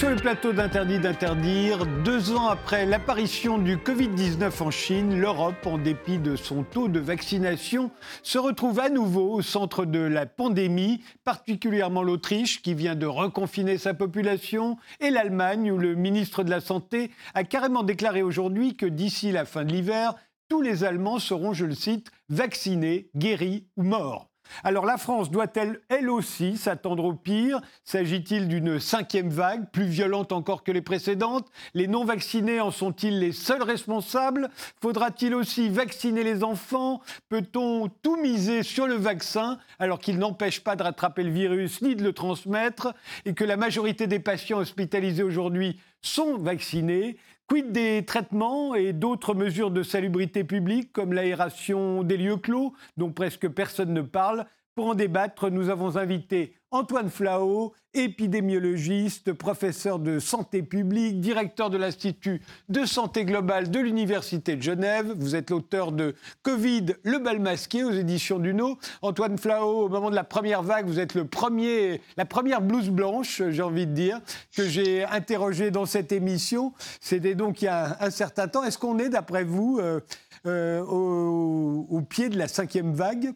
Sur le plateau d'Interdit d'interdire. Deux ans après l'apparition du Covid-19 en Chine, l'Europe, en dépit de son taux de vaccination, se retrouve à nouveau au centre de la pandémie, particulièrement l'Autriche qui vient de reconfiner sa population et l'Allemagne où le ministre de la Santé a carrément déclaré aujourd'hui que d'ici la fin de l'hiver, tous les Allemands seront, je le cite, vaccinés, guéris ou morts. Alors la France doit-elle, elle aussi, s'attendre au pire? S'agit-il d'une cinquième vague, plus violente encore que les précédentes? Les non-vaccinés en sont-ils les seuls responsables? Faudra-t-il aussi vacciner les enfants? Peut-on tout miser sur le vaccin alors qu'il n'empêche pas de rattraper le virus ni de le transmettre et que la majorité des patients hospitalisés aujourd'hui sont vaccinés? Quid des traitements et d'autres mesures de salubrité publique comme l'aération des lieux clos dont presque personne ne parle? Pour en débattre, nous avons invité Antoine Flao, épidémiologiste, professeur de santé publique, directeur de l'Institut de santé globale de l'Université de Genève. Vous êtes l'auteur de Covid, le bal masqué aux éditions Duno. Antoine Flao, au moment de la première vague, vous êtes le premier, la première blouse blanche, j'ai envie de dire, que j'ai interrogé dans cette émission. C'était donc il y a un, certain temps. Est-ce qu'on est, d'après vous, euh, euh, au pied de la cinquième vague?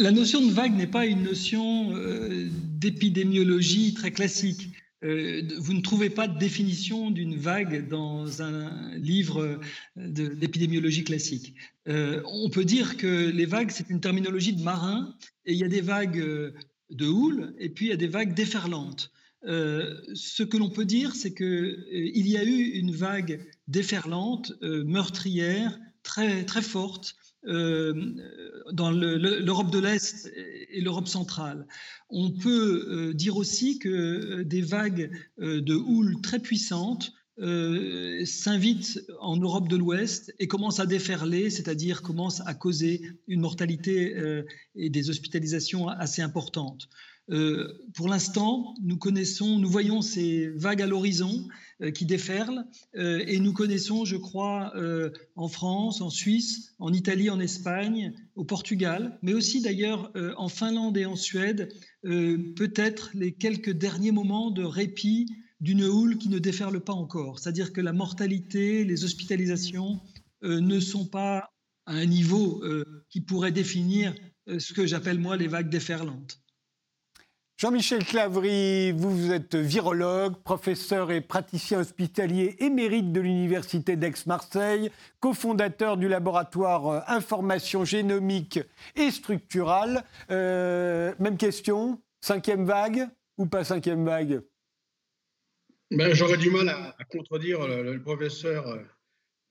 La notion de vague n'est pas une notion euh, d'épidémiologie très classique. Euh, vous ne trouvez pas de définition d'une vague dans un livre d'épidémiologie classique. Euh, on peut dire que les vagues, c'est une terminologie de marin, et il y a des vagues de houle, et puis il y a des vagues déferlantes. ce que l'on peut dire, c'est qu'il y a eu une vague déferlante, meurtrière, très, très forte, euh, dans l'Europe de l'Est et l'Europe centrale. On peut euh, dire aussi que euh, des vagues de houle très puissantes s'invitent en Europe de l'Ouest et commencent à déferler, c'est-à-dire commencent à causer une mortalité et des hospitalisations assez importantes. Euh, pour l'instant, nous connaissons, nous voyons ces vagues à l'horizon euh, qui déferlent euh, et nous connaissons, je crois, en France, en Suisse, en Italie, en Espagne, au Portugal, mais aussi d'ailleurs en Finlande et en Suède, peut-être les quelques derniers moments de répit d'une houle qui ne déferle pas encore. C'est-à-dire que la mortalité, les hospitalisations ne sont pas à un niveau qui pourrait définir ce que j'appelle moi les vagues déferlantes. Jean-Michel Clavry, vous, êtes virologue, professeur et praticien hospitalier émérite de l'Université d'Aix-Marseille, cofondateur du laboratoire euh, Information génomique et structurale. Euh, même question, cinquième vague ou pas cinquième vague? Ben, J'aurais du mal à, contredire le, professeur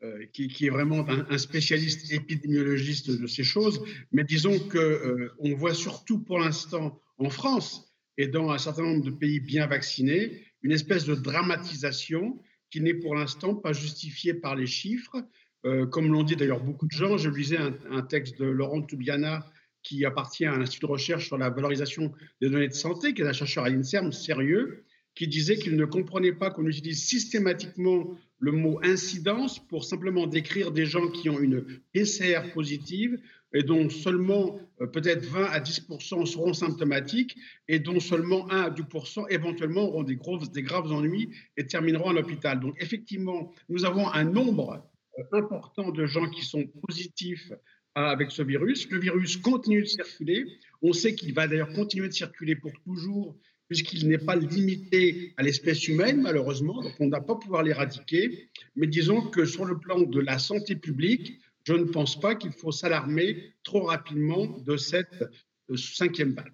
euh, qui, est vraiment un, spécialiste épidémiologiste de ces choses, mais disons qu'on on voit surtout pour l'instant en France et dans un certain nombre de pays bien vaccinés, une espèce de dramatisation qui n'est pour l'instant pas justifiée par les chiffres. Euh, comme l'ont dit d'ailleurs beaucoup de gens, je lisais un, texte de Laurent Toubiana qui appartient à un institut de recherche sur la valorisation des données de santé, qui est un chercheur à l'INSERM sérieux, qui disait qu'il ne comprenait pas qu'on utilise systématiquement le mot incidence pour simplement décrire des gens qui ont une PCR positive et dont seulement euh, peut-être 20 à 10 seront symptomatiques et dont seulement 1 à 2% éventuellement auront des, des graves ennuis et termineront à l'hôpital. Donc effectivement, nous avons un nombre euh, important de gens qui sont positifs euh, avec ce virus. Le virus continue de circuler. On sait qu'il va d'ailleurs continuer de circuler pour toujours puisqu'il n'est pas limité à l'espèce humaine, malheureusement, donc on n'a pas pouvoir l'éradiquer. Mais disons que sur le plan de la santé publique, je ne pense pas qu'il faut s'alarmer trop rapidement de cette euh, cinquième vague.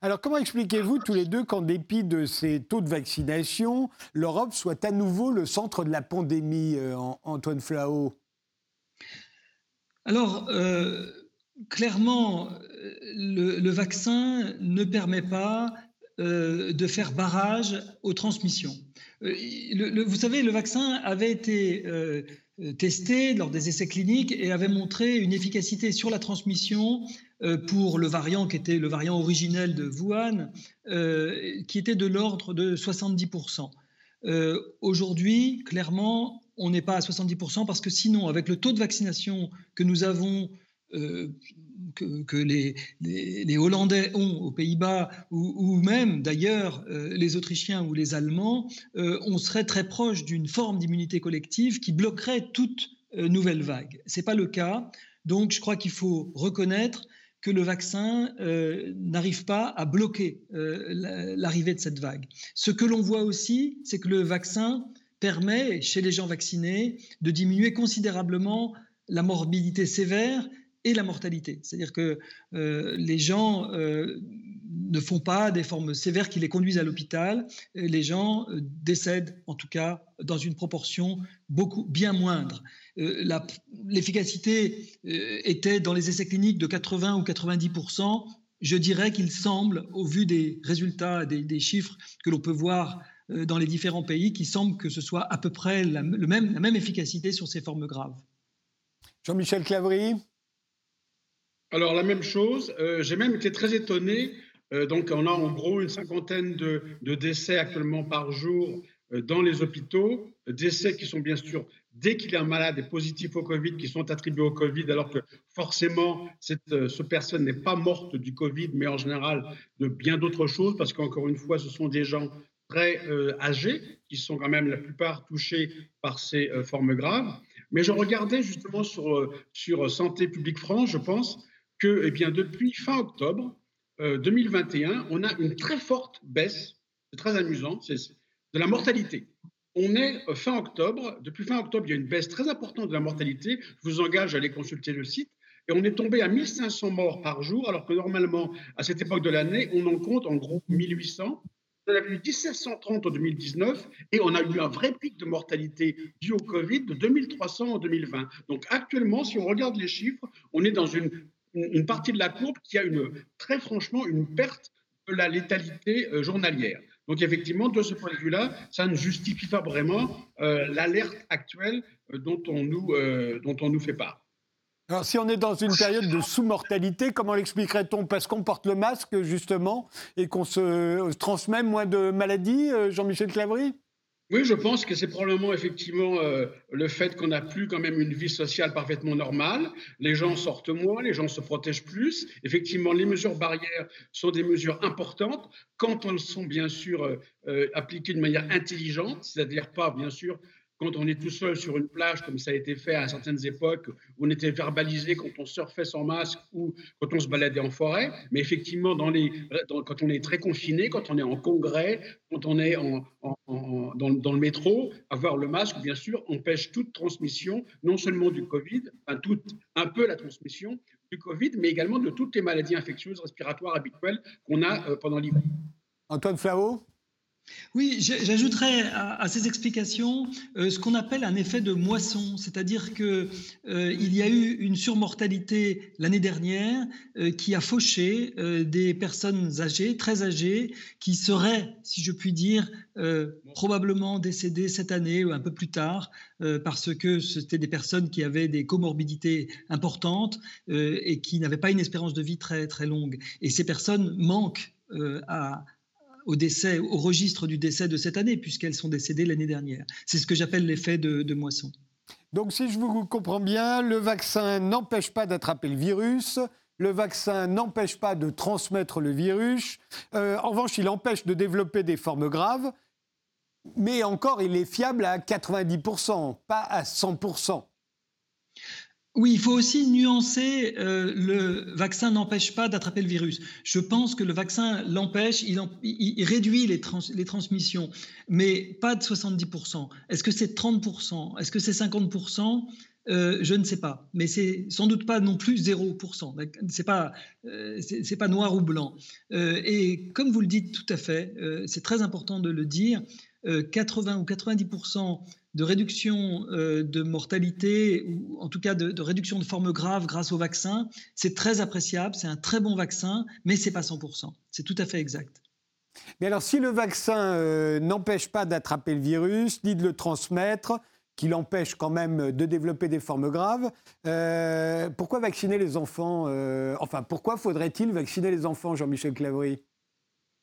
Alors comment expliquez-vous tous les deux qu'en dépit de ces taux de vaccination, l'Europe soit à nouveau le centre de la pandémie, euh, Antoine Flao? Alors, euh, clairement, le, vaccin ne permet pas de faire barrage aux transmissions. vous savez, le vaccin avait été euh, testé lors des essais cliniques et avait montré une efficacité sur la transmission euh, pour le variant qui était le variant originel de Wuhan, euh, qui était de l'ordre de 70%. Aujourd'hui, clairement, on n'est pas à 70% parce que sinon, avec le taux de vaccination que nous avons que, les, Hollandais ont aux Pays-Bas ou, même d'ailleurs les Autrichiens ou les Allemands, on serait très proche d'une forme d'immunité collective qui bloquerait toute nouvelle vague. Ce n'est pas le cas. Donc je crois qu'il faut reconnaître que le vaccin euh, n'arrive pas à bloquer euh, l'arrivée de cette vague. Ce que l'on voit aussi, c'est que le vaccin permet, chez les gens vaccinés, de diminuer considérablement la morbidité sévère et la mortalité. C'est-à-dire que euh, les gens ne font pas des formes sévères qui les conduisent à l'hôpital. Les gens décèdent, en tout cas, dans une proportion beaucoup bien moindre. Euh, l'efficacité euh, était dans les essais cliniques de 80 ou 90% je dirais qu'il semble, au vu des résultats, des, chiffres que l'on peut voir euh, dans les différents pays, qu'il semble que ce soit à peu près la, même, la même efficacité sur ces formes graves. Jean-Michel Clavry Alors la même chose, j'ai même été très étonné. donc on a en gros une cinquantaine de, décès actuellement par jour dans les hôpitaux, décès qui sont bien sûr dès qu'il y a un malade est positif au Covid, qui sont attribués au Covid, alors que forcément, cette, euh, personne n'est pas morte du Covid, mais en général de bien d'autres choses, parce qu'encore une fois, ce sont des gens très euh, âgés, qui sont quand même la plupart touchés par ces euh, formes graves. Mais je regardais justement sur, sur Santé publique France, je pense que eh bien, depuis fin octobre 2021, on a une très forte baisse, c'est très amusant, c'est de la mortalité. On est euh, fin octobre. Depuis fin octobre, il y a une baisse très importante de la mortalité. Je vous engage à aller consulter le site. Et on est tombé à 1500 morts par jour, alors que normalement, à cette époque de l'année, on en compte en gros 1800. On a eu 1730 en 2019 et on a eu un vrai pic de mortalité dû au Covid de 2300 en 2020. Donc actuellement, si on regarde les chiffres, on est dans une, une partie de la courbe qui a une, très franchement une perte de la létalité euh, journalière. Donc effectivement, de ce point de vue-là, ça ne justifie pas vraiment euh, l'alerte actuelle euh, dont, on nous, dont on nous fait part. Alors si on est dans une période de sous-mortalité, comment l'expliquerait-on? Parce qu'on porte le masque justement et qu'on se transmet moins de maladies, Jean-Michel Clavry? Oui, je pense que c'est probablement effectivement euh, le fait qu'on n'a plus quand même une vie sociale parfaitement normale. Les gens sortent moins, les gens se protègent plus. Effectivement, les mesures barrières sont des mesures importantes quand elles sont bien sûr euh, euh, appliquées de manière intelligente, c'est-à-dire pas bien sûr quand on est tout seul sur une plage, comme ça a été fait à certaines époques, où on était verbalisé quand on surfait sans masque ou quand on se baladait en forêt. Mais effectivement, quand on est très confiné, quand on est en congrès, quand on est dans, le métro, avoir le masque, bien sûr, empêche toute transmission, non seulement du Covid, enfin, un peu la transmission du Covid, mais également de toutes les maladies infectieuses respiratoires habituelles qu'on a euh, pendant l'hiver. Antoine Flau oui, j'ajouterais à, ces explications euh, ce qu'on appelle un effet de moisson, c'est-à-dire qu'il euh, y a eu une surmortalité l'année dernière euh, qui a fauché des personnes âgées, très âgées, qui seraient, si je puis dire, probablement décédées cette année ou un peu plus tard, parce que c'était des personnes qui avaient des comorbidités importantes et qui n'avaient pas une espérance de vie très très longue. Et ces personnes manquent à au décès, au registre du décès de cette année, puisqu'elles sont décédées l'année dernière. C'est ce que j'appelle l'effet de, moisson. Donc, si je vous comprends bien, le vaccin n'empêche pas d'attraper le virus. Le vaccin n'empêche pas de transmettre le virus. Euh, en revanche, il empêche de développer des formes graves. Mais encore, il est fiable à 90%, pas à 100%. Oui, il faut aussi nuancer euh, le vaccin n'empêche pas d'attraper le virus. Je pense que le vaccin l'empêche, il, réduit les, transmissions, mais pas de 70%. Est-ce que c'est 30% Est-ce que c'est 50% euh, je ne sais pas, mais c'est sans doute pas non plus 0%. C'est pas, euh, c'est pas noir ou blanc. et comme vous le dites tout à fait, c'est très important de le dire. 80 ou 90% de réduction euh, de mortalité, ou en tout cas de, réduction de formes graves grâce au vaccin, c'est très appréciable, c'est un très bon vaccin, mais ce n'est pas 100%. C'est tout à fait exact. Mais alors, si le vaccin euh, n'empêche pas d'attraper le virus, ni de le transmettre, qu'il empêche quand même de développer des formes graves, euh, pourquoi vacciner les enfants Enfin, pourquoi faudrait-il vacciner les enfants, Jean-Michel Clavry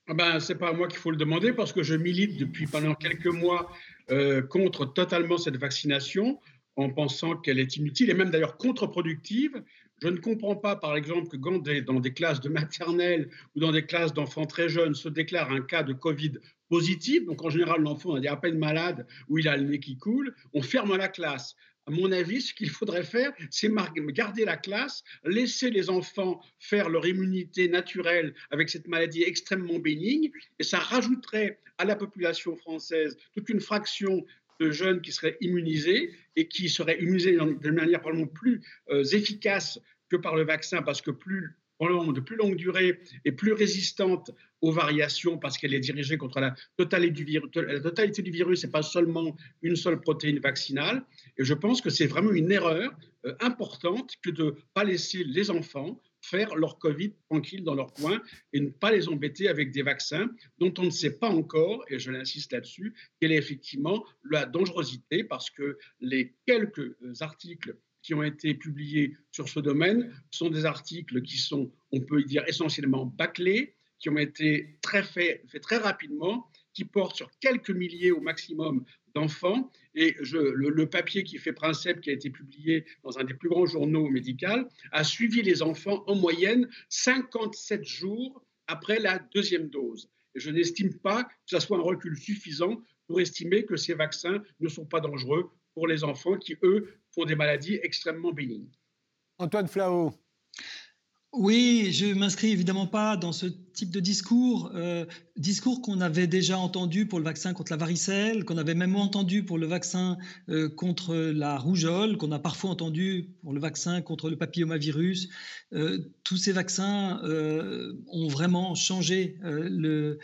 ah ben, Ce n'est pas à moi qu'il faut le demander parce que je milite depuis pendant quelques mois euh, contre totalement cette vaccination. en pensant qu'elle est inutile et même d'ailleurs contre-productive. Je ne comprends pas, par exemple, que dans des classes de maternelle ou dans des classes d'enfants très jeunes se déclare un cas de Covid positif, donc en général l'enfant est à peine malade ou il a le nez qui coule, on ferme la classe. À mon avis, ce qu'il faudrait faire, c'est garder la classe, laisser les enfants faire leur immunité naturelle avec cette maladie extrêmement bénigne, et ça rajouterait à la population française toute une fraction de jeunes qui seraient immunisés et qui seraient immunisés de manière probablement plus euh, efficace que par le vaccin, parce que plus de plus longue durée et plus résistante aux variations parce qu'elle est dirigée contre la totalité du virus. La totalité du virus, n'est pas seulement une seule protéine vaccinale. Et je pense que c'est vraiment une erreur euh, importante que de ne pas laisser les enfants faire leur Covid tranquille dans leur coin et ne pas les embêter avec des vaccins dont on ne sait pas encore, et je l'insiste là-dessus, quelle est effectivement la dangerosité parce que les quelques euh, articles qui ont été publiés sur ce domaine sont des articles qui sont, on peut dire, essentiellement bâclés, qui ont été très faits, très rapidement, qui portent sur quelques milliers au maximum d'enfants. Et le, papier qui fait principe, qui a été publié dans un des plus grands journaux médicaux, a suivi les enfants en moyenne 57 jours après la deuxième dose. Et je n'estime pas que ce soit un recul suffisant pour estimer que ces vaccins ne sont pas dangereux pour les enfants qui, eux, font des maladies extrêmement bénignes. Antoine Flao. Oui, je m'inscris évidemment pas dans ce type de discours, euh, discours qu'on avait déjà entendu pour le vaccin contre la varicelle, qu'on avait même entendu pour le vaccin euh, contre la rougeole, qu'on a parfois entendu pour le vaccin contre le papillomavirus. Euh, tous ces vaccins ont vraiment changé le,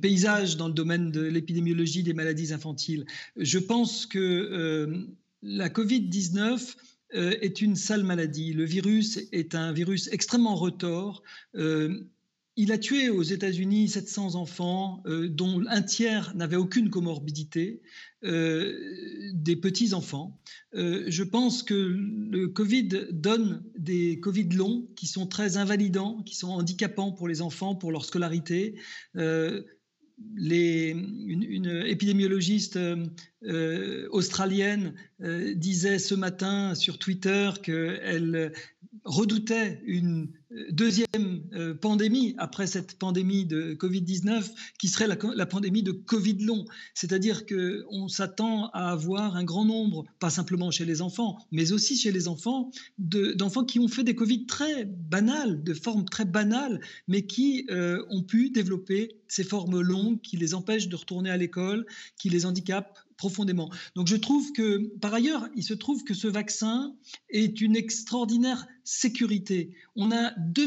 paysage dans le domaine de l'épidémiologie des maladies infantiles. Je pense que la Covid-19 euh, est une sale maladie. Le virus est un virus extrêmement retors. Euh, il a tué aux États-Unis 700 enfants, euh, dont un tiers n'avait aucune comorbidité, des petits-enfants. je pense que le Covid donne des Covid longs qui sont très invalidants, qui sont handicapants pour les enfants, pour leur scolarité une, épidémiologiste euh, euh, australienne euh, disait ce matin sur Twitter qu'elle redoutait une deuxième euh, pandémie après cette pandémie de Covid-19 qui serait la, pandémie de Covid long. C'est-à-dire qu'on s'attend à avoir un grand nombre, pas simplement chez les enfants, mais aussi chez les enfants, d'enfants qui ont fait des Covid très banales, de formes très banales, mais qui euh, ont pu développer ces formes longues qui les empêchent de retourner à l'école, qui les handicapent profondément. Donc je trouve que, par ailleurs, il se trouve que ce vaccin est une extraordinaire sécurité. On a 2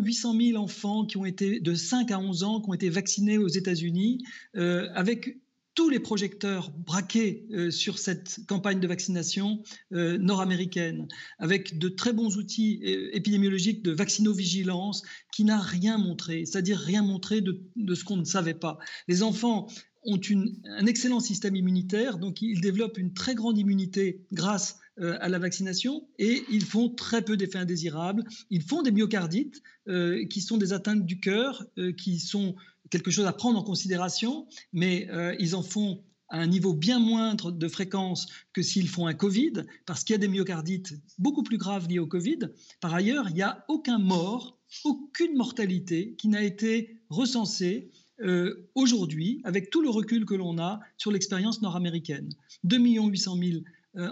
800 000 enfants qui ont été de 5 à 11 ans, qui ont été vaccinés aux États-Unis, euh, avec tous les projecteurs braqués euh, sur cette campagne de vaccination euh, nord-américaine, avec de très bons outils épidémiologiques de vaccinovigilance qui n'a rien montré, c'est-à-dire rien montré de, de ce qu'on ne savait pas. Les enfants ont un excellent système immunitaire, donc ils développent une très grande immunité grâce euh, à la vaccination et ils font très peu d'effets indésirables. Ils font des myocardites euh, qui sont des atteintes du cœur, euh, qui sont quelque chose à prendre en considération, mais ils en font à un niveau bien moindre de fréquence que s'ils font un Covid, parce qu'il y a des myocardites beaucoup plus graves liés au Covid. Par ailleurs, il n'y a aucun mort, aucune mortalité qui n'a été recensée euh, aujourd'hui, avec tout le recul que l'on a sur l'expérience nord-américaine. 2 800 000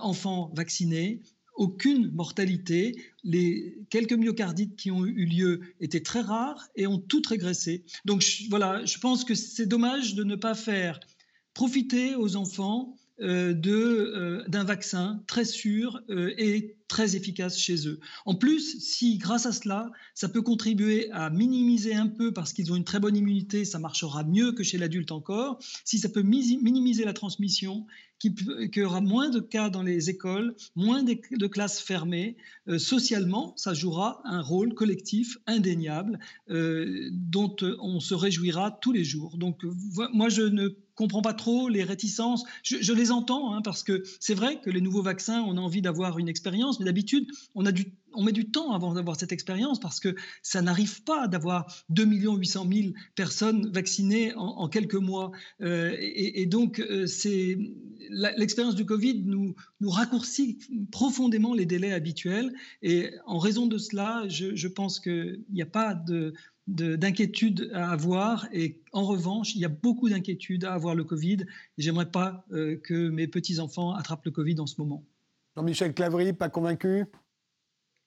enfants vaccinés, aucune mortalité. Les quelques myocardites qui ont eu lieu étaient très rares et ont toutes régressé. Donc voilà, je pense que c'est dommage de ne pas faire profiter aux enfants d'un vaccin très sûr et très efficace chez eux. En plus, si grâce à cela, ça peut contribuer à minimiser un peu, parce qu'ils ont une très bonne immunité, ça marchera mieux que chez l'adulte encore, si ça peut minimiser la transmission, qu'il y aura moins de cas dans les écoles, moins de, classes fermées, euh, socialement, ça jouera un rôle collectif indéniable euh, dont on se réjouira tous les jours. Donc moi, je ne comprends pas trop les réticences. Je, les entends, hein, parce que c'est vrai que les nouveaux vaccins, on a envie d'avoir une expérience, mais d'habitude, on, on met du temps avant d'avoir cette expérience parce que ça n'arrive pas d'avoir 2 800 000 personnes vaccinées en, quelques mois. Euh, et, donc, euh, l'expérience du Covid nous, nous raccourcit profondément les délais habituels. Et en raison de cela, je, je pense qu'il n'y a pas de d'inquiétude à avoir et en revanche, il y a beaucoup d'inquiétudes à avoir le Covid et j'aimerais pas euh, que mes petits-enfants attrapent le Covid en ce moment. Jean-Michel Clavry, pas convaincu?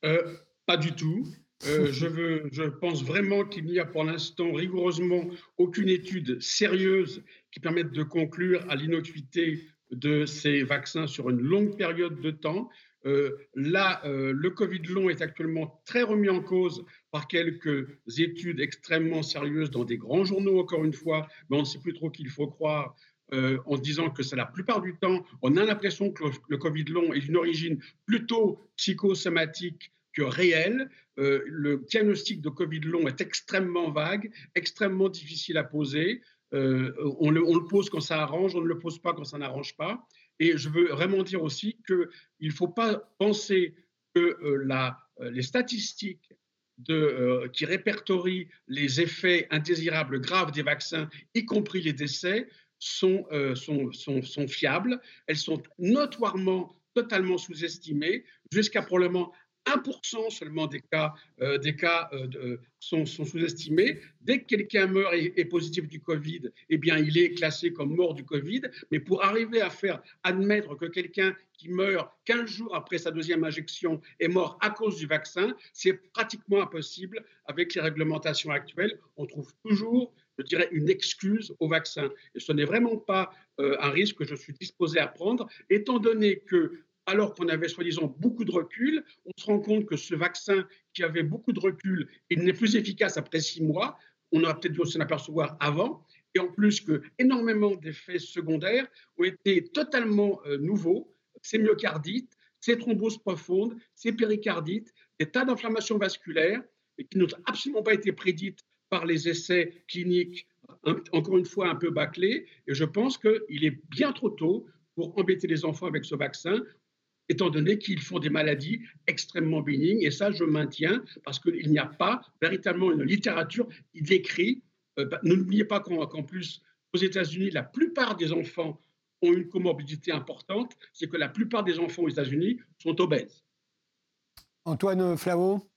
Euh, Pas du tout. Euh, je, veux, je pense vraiment qu'il n'y a pour l'instant rigoureusement aucune étude sérieuse qui permette de conclure à l'innocuité de ces vaccins sur une longue période de temps. Euh, là, euh, le Covid long est actuellement très remis en cause par quelques études extrêmement sérieuses dans des grands journaux, encore une fois, mais on ne sait plus trop qu'il faut croire. Euh, en se disant que c'est la plupart du temps, on a l'impression que le, Covid long est d'une origine plutôt psychosomatique que réelle. le diagnostic de Covid long est extrêmement vague, extrêmement difficile à poser. on, le, on, le, pose quand ça arrange, on ne le pose pas quand ça n'arrange pas. Et je veux vraiment dire aussi qu'il ne faut pas penser que euh, euh, les statistiques euh, qui répertorient les effets indésirables graves des vaccins, y compris les décès, sont fiables. Elles sont notoirement totalement sous-estimées, jusqu'à probablement 1% seulement des cas, euh, des cas euh, sont, sous-estimés. Dès que quelqu'un meurt et est positif du Covid, eh bien, il est classé comme mort du Covid. Mais pour arriver à faire admettre que quelqu'un qui meurt 15 jours après sa deuxième injection est mort à cause du vaccin, c'est pratiquement impossible avec les réglementations actuelles. On trouve toujours je dirais, une excuse au vaccin. Et ce n'est vraiment pas euh, un risque que je suis disposé à prendre, étant donné que alors qu'on avait soi-disant beaucoup de recul, on se rend compte que ce vaccin qui avait beaucoup de recul, il n'est plus efficace après six mois. On aurait peut-être dû s'en apercevoir avant. Et en plus que énormément d'effets secondaires ont été totalement euh, nouveaux. Ces myocardites, ces thromboses profondes, ces péricardites, des tas d'inflammations vasculaires qui n'ont absolument pas été prédites par les essais cliniques, encore une fois un peu bâclés. Et je pense qu'il est bien trop tôt pour embêter les enfants avec ce vaccin étant donné qu'ils font des maladies extrêmement bénignes. Et ça, je maintiens, parce qu'il n'y a pas véritablement une littérature qui décrit. Euh, bah, n'oubliez pas qu'en plus, aux États-Unis, la plupart des enfants ont une comorbidité importante, c'est que la plupart des enfants aux États-Unis sont obèses. Antoine Flavot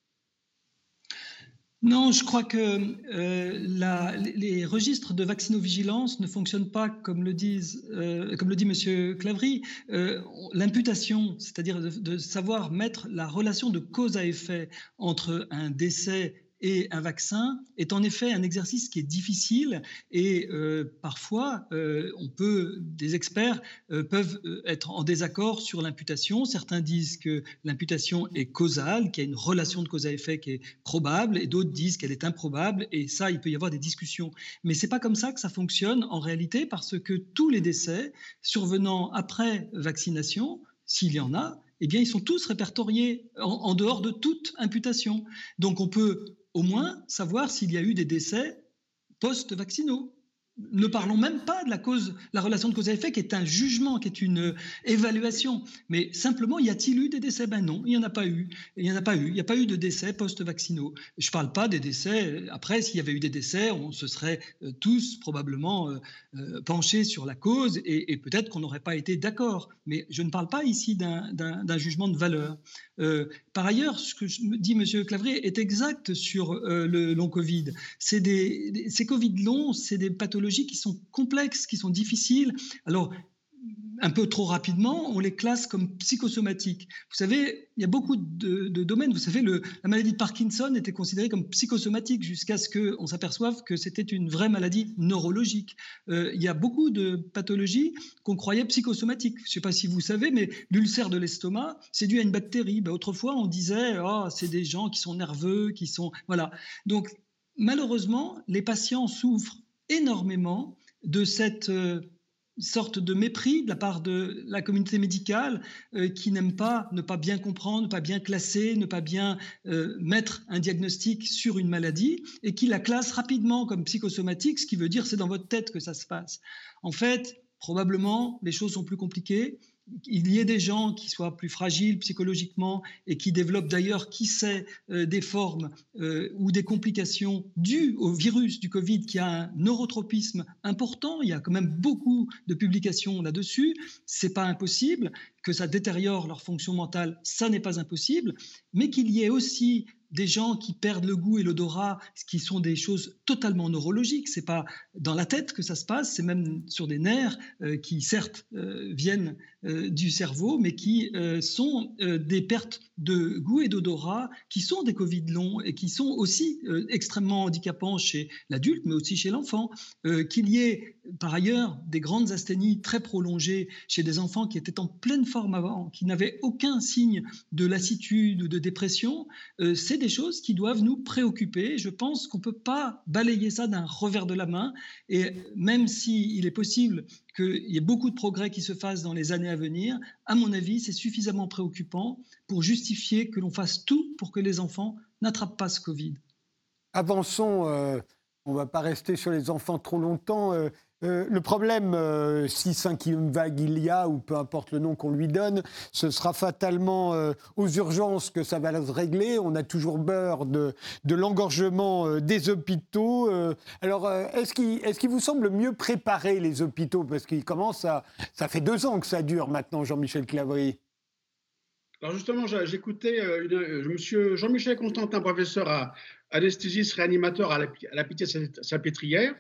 non, je crois que euh, les registres de vaccinovigilance ne fonctionnent pas comme le, disent, euh, comme le dit M. Clavry. Euh, l'imputation, c'est-à-dire de, savoir mettre la relation de cause à effet entre un décès et un vaccin est en effet un exercice qui est difficile et euh, parfois euh, on peut, des experts euh, peuvent être en désaccord sur l'imputation. Certains disent que l'imputation est causale, qu'il y a une relation de cause à effet qui est probable et d'autres disent qu'elle est improbable et ça, il peut y avoir des discussions. Mais c'est pas comme ça que ça fonctionne en réalité parce que tous les décès survenant après vaccination, s'il y en a, eh bien, ils sont tous répertoriés en, en, dehors de toute imputation. Donc, on peut au moins savoir s'il y a eu des décès post-vaccinaux. Ne parlons même pas de la cause, la relation de cause à effet, qui est un jugement, qui est une évaluation. Mais simplement, y a-t-il eu des décès? Ben non, il n'y en a pas eu. Il n'y en a pas eu. Il n'y a pas eu de décès post-vaccinaux. Je ne parle pas des décès. Après, s'il y avait eu des décès, on se serait euh, tous probablement euh, euh, penchés sur la cause et, peut-être qu'on n'aurait pas été d'accord. Mais je ne parle pas ici d'un jugement de valeur. par ailleurs, ce que dit M. Clavry est exact sur le long Covid. C'est des, ces Covid longs, c'est des pathologies qui sont complexes, qui sont difficiles. Alors, un peu trop rapidement, on les classe comme psychosomatiques. Vous savez, il y a beaucoup de, domaines. Vous savez, la maladie de Parkinson était considérée comme psychosomatique jusqu'à ce qu'on s'aperçoive que c'était une vraie maladie neurologique. Euh, il y a beaucoup de pathologies qu'on croyait psychosomatiques. Je ne sais pas si vous savez, mais l'ulcère de l'estomac, c'est dû à une bactérie. Ben, autrefois, on disait, oh, c'est des gens qui sont nerveux, qui sont... Voilà. Donc, malheureusement, les patients souffrent énormément de cette euh, sorte de mépris de la part de la communauté médicale euh, qui n'aime pas ne pas bien comprendre, ne pas bien classer, ne pas bien euh, mettre un diagnostic sur une maladie et qui la classe rapidement comme psychosomatique, ce qui veut dire c'est dans votre tête que ça se passe. En fait, probablement les choses sont plus compliquées il y ait des gens qui soient plus fragiles psychologiquement et qui développent d'ailleurs, qui sait, euh, des formes euh, ou des complications dues au virus du Covid qui a un neurotropisme important. Il y a quand même beaucoup de publications là-dessus. C'est pas impossible que ça détériore leur fonction mentale, ça n'est pas impossible, mais qu'il y ait aussi des gens qui perdent le goût et l'odorat, ce qui sont des choses totalement neurologiques. C'est pas dans la tête que ça se passe, c'est même sur des nerfs euh, qui certes euh, viennent euh, du cerveau, mais qui sont des pertes de goût et d'odorat, qui sont des Covid longs et qui sont aussi extrêmement handicapants chez l'adulte, mais aussi chez l'enfant. Qu'il y ait par ailleurs des grandes asthénies très prolongées chez des enfants qui étaient en pleine forme avant, qui n'avaient aucun signe de lassitude ou de dépression, c'est des choses qui doivent nous préoccuper. Je pense qu'on ne peut pas balayer ça d'un revers de la main. Et même s'il est possible qu'il y ait beaucoup de progrès qui se fassent dans les années à venir, à mon avis, c'est suffisamment préoccupant pour justifier que l'on fasse tout pour que les enfants n'attrapent pas ce Covid. Avançons, euh, on ne va pas rester sur les enfants trop longtemps. Euh, euh, le problème, euh, si cinquième vague il y a, ou peu importe le nom qu'on lui donne, ce sera fatalement euh, aux urgences que ça va se régler. On a toujours peur de, l'engorgement des hôpitaux. alors, est-ce qu'il vous semble mieux préparer les hôpitaux? Parce qu'il commence à... Ça fait deux ans que ça dure maintenant, Jean-Michel Clavry. Alors justement, j'écoutais monsieur Jean-Michel Constantin, professeur anesthésiste réanimateur à la, à la Pitié-Salpêtrière,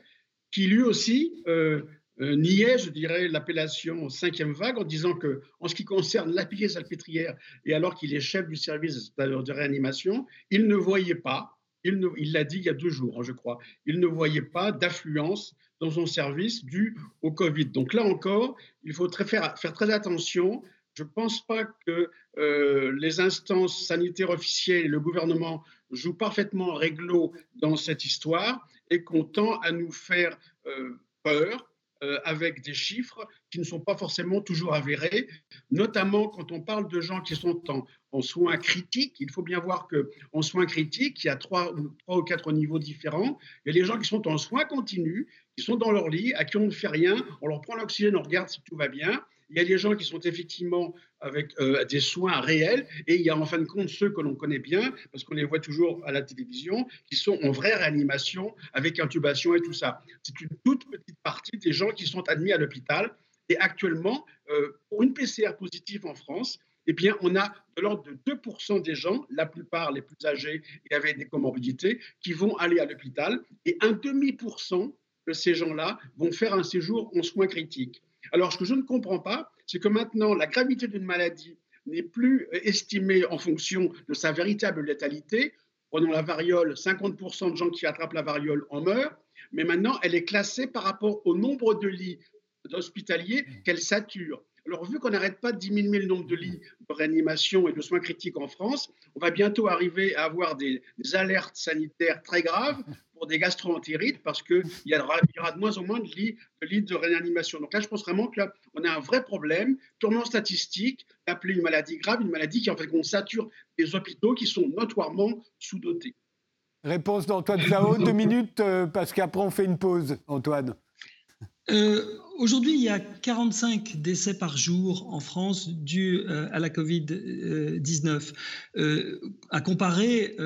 qui lui aussi euh, euh, niait, je dirais, l'appellation cinquième vague en disant que, en ce qui concerne la salpêtrière, et alors qu'il est chef du service de réanimation, il ne voyait pas, il l'a dit il y a deux jours, hein, je crois, il ne voyait pas d'affluence dans son service dû au Covid. Donc là encore, il faut faire très attention. Je ne pense pas que euh, les instances sanitaires officielles et le gouvernement jouent parfaitement réglo dans cette histoire et qu'on tend à nous faire euh, peur euh, avec des chiffres qui ne sont pas forcément toujours avérés, notamment quand on parle de gens qui sont en, soins critiques. Il faut bien voir qu'en soins critiques, il y a trois, trois, ou quatre niveaux différents. Il y a les gens qui sont en soins continus, qui sont dans leur lit, à qui on ne fait rien, on leur prend l'oxygène, on regarde si tout va bien. Il y a des gens qui sont effectivement avec euh, des soins réels et il y a en fin de compte ceux que l'on connaît bien, parce qu'on les voit toujours à la télévision, qui sont en vraie réanimation avec intubation et tout ça. C'est une toute petite partie des gens qui sont admis à l'hôpital. Et actuellement, euh, pour une PCR positive en France, eh bien, on a de l'ordre de 2% des gens, la plupart les plus âgés et avec des comorbidités, qui vont aller à l'hôpital, et un demi pour cent de ces gens-là vont faire un séjour en soins critiques. Alors, ce que je ne comprends pas, c'est que maintenant, la gravité d'une maladie n'est plus estimée en fonction de sa véritable létalité. Prenons la variole, 50% de gens qui attrapent la variole en meurent, mais maintenant, elle est classée par rapport au nombre de lits hospitaliers qu'elle sature. Alors, vu qu'on n'arrête pas de diminuer le nombre de lits de réanimation et de soins critiques en France, on va bientôt arriver à avoir des, alertes sanitaires très graves pour des gastroentérites parce qu'il y, aura, y aura de moins en moins de lits, de lits de réanimation. Donc là, je pense vraiment qu'on a un vrai problème, tournant statistique, d'appeler une maladie grave, une maladie qui en fait qu'on sature des hôpitaux qui sont notoirement sous-dotés. Réponse d'Antoine Zao, deux minutes, euh, parce qu'après on fait une pause, Antoine. Euh, aujourd'hui, il y a 45 décès par jour en France dus euh, à la Covid-19, euh, à comparer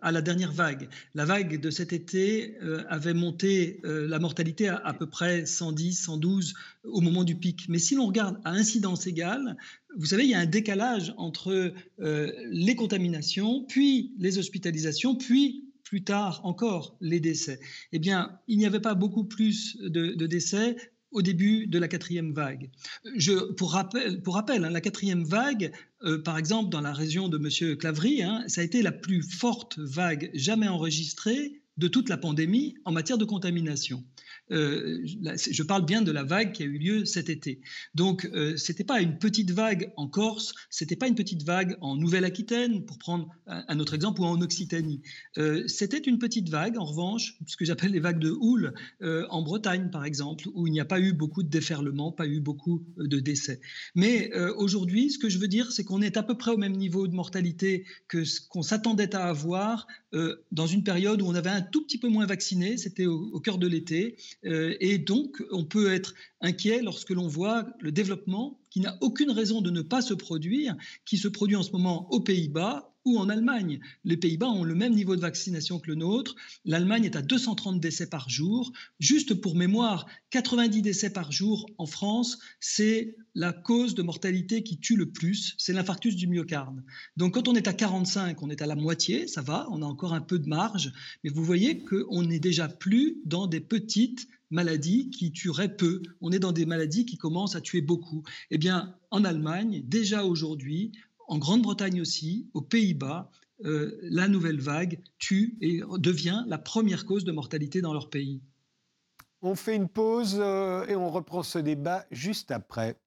à la dernière vague. La vague de cet été avait monté la mortalité à à peu près 110, 112 au moment du pic. Mais si l'on regarde à incidence égale, vous savez, il y a un décalage entre les contaminations, puis les hospitalisations, puis plus tard encore les décès. Eh bien, il n'y avait pas beaucoup plus de, décès au début de la quatrième vague. Je, pour rappel, hein, la quatrième vague, euh, par exemple, dans la région de M. Clavry, hein, ça a été la plus forte vague jamais enregistrée de toute la pandémie en matière de contamination. Euh, je parle bien de la vague qui a eu lieu cet été. Donc, euh, ce n'était pas une petite vague en Corse, c'était pas une petite vague en Nouvelle-Aquitaine, pour prendre un, autre exemple, ou en Occitanie. Euh, c'était une petite vague, en revanche, ce que j'appelle les vagues de houle, en Bretagne, par exemple, où il n'y a pas eu beaucoup de déferlements, pas eu beaucoup de décès. Mais aujourd'hui, ce que je veux dire, c'est qu'on est à peu près au même niveau de mortalité que ce qu'on s'attendait à avoir dans une période où on avait un tout petit peu moins vaccinés, c'était au, cœur de l'été, et donc on peut être inquiet lorsque l'on voit le développement qui n'a aucune raison de ne pas se produire, qui se produit en ce moment aux Pays-Bas, ou en Allemagne. Les Pays-Bas ont le même niveau de vaccination que le nôtre. L'Allemagne est à 230 décès par jour. Juste pour mémoire, 90 décès par jour en France, c'est la cause de mortalité qui tue le plus, c'est l'infarctus du myocarde. Donc quand on est à 45, on est à la moitié, ça va, on a encore un peu de marge, mais vous voyez qu'on n'est déjà plus dans des petites maladies qui tueraient peu. On est dans des maladies qui commencent à tuer beaucoup. Eh bien, en Allemagne, déjà aujourd'hui, en Grande-Bretagne aussi, aux Pays-Bas, euh, la nouvelle vague tue et devient la première cause de mortalité dans leur pays. On fait une pause euh, et on reprend ce débat juste après.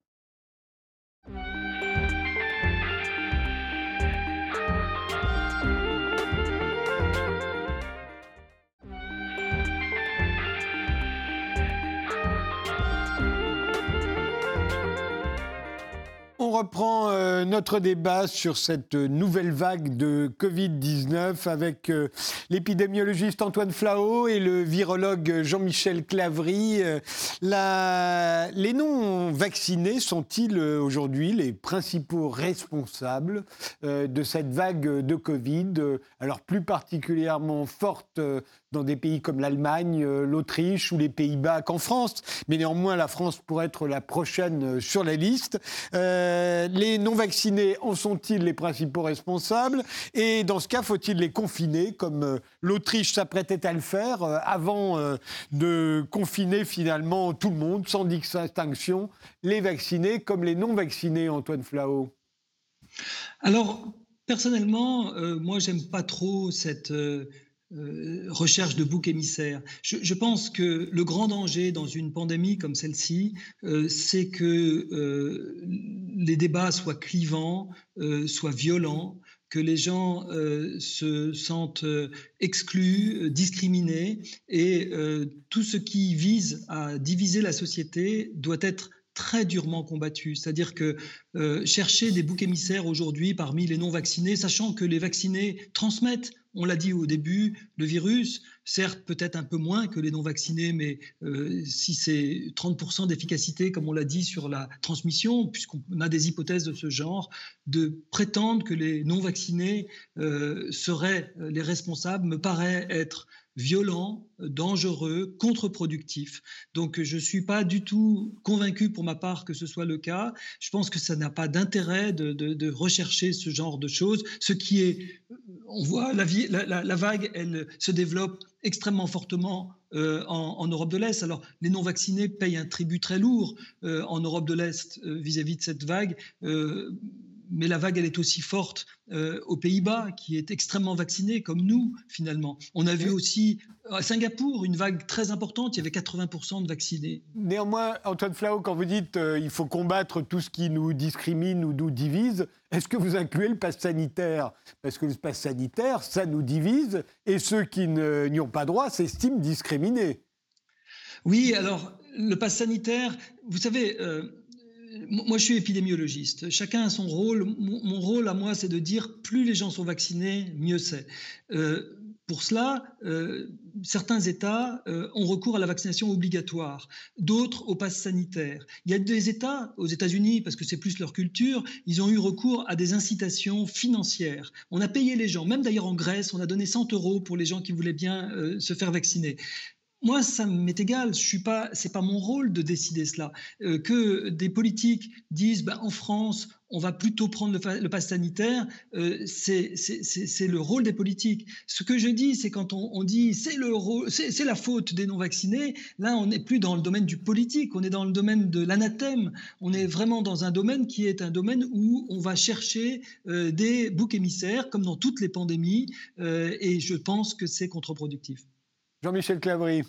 Reprend euh, notre débat sur cette nouvelle vague de Covid-19 avec euh, l'épidémiologiste Antoine Flao et le virologue Jean-Michel Clavry. Euh, les non-vaccinés sont-ils aujourd'hui les principaux responsables de cette vague de Covid, alors plus particulièrement forte dans des pays comme l'Allemagne, l'Autriche ou les Pays-Bas qu'en France, mais néanmoins la France pourrait être la prochaine sur la liste. Euh, les non-vaccinés en sont-ils les principaux responsables? Et dans ce cas, faut-il les confiner, comme euh, l'Autriche s'apprêtait à le faire, euh, avant de confiner finalement tout le monde, sans distinction, les vaccinés comme les non-vaccinés, Antoine Flao Alors, personnellement, moi, j'aime pas trop cette euh, recherche de bouc émissaire. Je, pense que le grand danger dans une pandémie comme celle-ci, euh, c'est que euh, les débats soient clivants, soient violents, que les gens se sentent exclus, discriminés, et tout ce qui vise à diviser la société doit être très durement combattu. C'est-à-dire que chercher des boucs émissaires aujourd'hui parmi les non-vaccinés, sachant que les vaccinés transmettent on l'a dit au début, le virus, certes peut-être un peu moins que les non-vaccinés, mais euh, si c'est 30% d'efficacité, comme on l'a dit sur la transmission, puisqu'on a des hypothèses de ce genre, de prétendre que les non-vaccinés euh, seraient les responsables me paraît être violent, dangereux, contre-productif. Donc je ne suis pas du tout convaincu pour ma part que ce soit le cas. Je pense que ça n'a pas d'intérêt de, rechercher ce genre de choses. Ce qui est, on voit la, la, vague, elle se développe extrêmement fortement euh, en, Europe de l'Est. Alors, les non-vaccinés payent un tribut très lourd euh, en Europe de l'Est euh, vis-à-vis de cette vague mais la vague, elle est aussi forte euh, aux Pays-Bas, qui est extrêmement vacciné, comme nous, finalement. On a vu aussi à Singapour une vague très importante, il y avait 80% de vaccinés. Néanmoins, Antoine Flau, quand vous dites qu'il euh, faut combattre tout ce qui nous discrimine ou nous divise, est-ce que vous incluez le pass sanitaire? Parce que le pass sanitaire, ça nous divise, et ceux qui n'y ont pas droit s'estiment discriminés. Oui, alors le pass sanitaire, vous savez, euh, moi, je suis épidémiologiste. Chacun a son rôle. Mon, rôle à moi, c'est de dire plus les gens sont vaccinés, mieux c'est. Euh, pour cela, euh, certains États euh, ont recours à la vaccination obligatoire, d'autres au pass sanitaire. Il y a des États, aux États-Unis, parce que c'est plus leur culture, ils ont eu recours à des incitations financières. On a payé les gens, même d'ailleurs en Grèce, on a donné 100 euros pour les gens qui voulaient bien se faire vacciner. Moi, ça m'est égal. Je suis pas, c'est pas mon rôle de décider cela. Euh, que des politiques disent, ben, en France, on va plutôt prendre le, pass sanitaire, euh, c'est le rôle des politiques. Ce que je dis, c'est quand on, dit c'est le la faute des non vaccinés. Là, on n'est plus dans le domaine du politique, on est dans le domaine de l'anathème. On est vraiment dans un domaine qui est un domaine où on va chercher euh, des boucs émissaires, comme dans toutes les pandémies, et je pense que c'est contre-productif. Jean-Michel Clavry.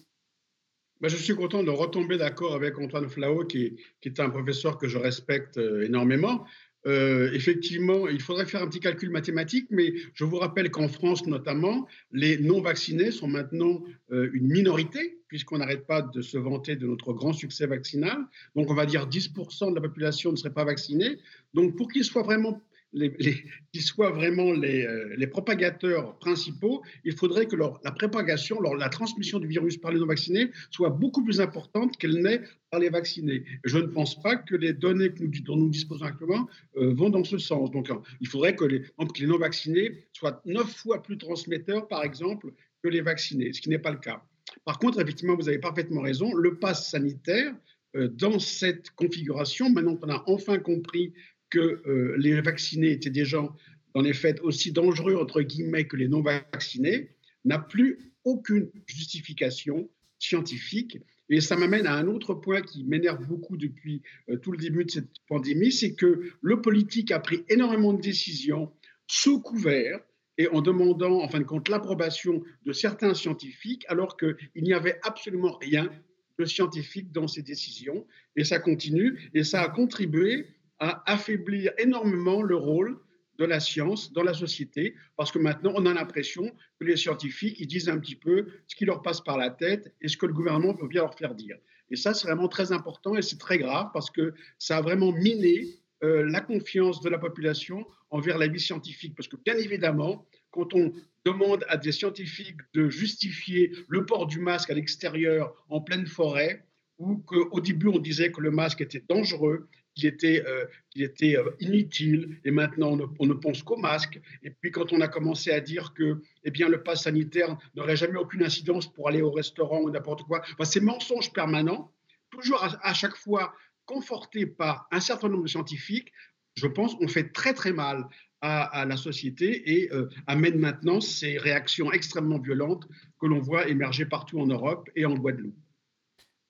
Ben, je suis content de retomber d'accord avec Antoine Flao, qui, est un professeur que je respecte euh, énormément. Euh, effectivement, il faudrait faire un petit calcul mathématique, mais je vous rappelle qu'en France notamment, les non-vaccinés sont maintenant euh, une minorité, puisqu'on n'arrête pas de se vanter de notre grand succès vaccinal. Donc on va dire 10% de la population ne serait pas vaccinée. Donc pour qu'ils soient vraiment qui soient vraiment les, euh, les, propagateurs principaux, il faudrait que la propagation, la transmission du virus par les non-vaccinés soit beaucoup plus importante qu'elle n'est par les vaccinés. Je ne pense pas que les données dont nous disposons actuellement euh, vont dans ce sens. Donc, il faudrait que les, que les non-vaccinés soient neuf fois plus transmetteurs, par exemple, que les vaccinés, ce qui n'est pas le cas. Par contre, effectivement, vous avez parfaitement raison, le pass sanitaire, euh, dans cette configuration, maintenant qu'on a enfin compris que euh, les vaccinés étaient des gens, dans les faits, aussi dangereux, entre guillemets, que les non-vaccinés, n'a plus aucune justification scientifique. Et ça m'amène à un autre point qui m'énerve beaucoup depuis euh, tout le début de cette pandémie, c'est que le politique a pris énormément de décisions sous couvert et en demandant, en fin de compte, l'approbation de certains scientifiques, alors qu'il n'y avait absolument rien de scientifique dans ces décisions. Et ça continue, et ça a contribué à affaiblir énormément le rôle de la science dans la société, parce que maintenant, on a l'impression que les scientifiques, ils disent un petit peu ce qui leur passe par la tête et ce que le gouvernement peut bien leur faire dire. Et ça, c'est vraiment très important et c'est très grave parce que ça a vraiment miné euh, la confiance de la population envers la vie scientifique. Parce que bien évidemment, quand on demande à des scientifiques de justifier le port du masque à l'extérieur en pleine forêt, ou qu'au début on disait que le masque était dangereux, qu'il était, euh, euh, inutile, et maintenant on ne, pense qu'au masque. Et puis quand on a commencé à dire que eh bien, le pass sanitaire n'aurait jamais aucune incidence pour aller au restaurant ou n'importe quoi, enfin, ces mensonges permanents, toujours à, chaque fois confortés par un certain nombre de scientifiques, je pense, on fait très très mal à, la société et euh, amène maintenant ces réactions extrêmement violentes que l'on voit émerger partout en Europe et en Guadeloupe.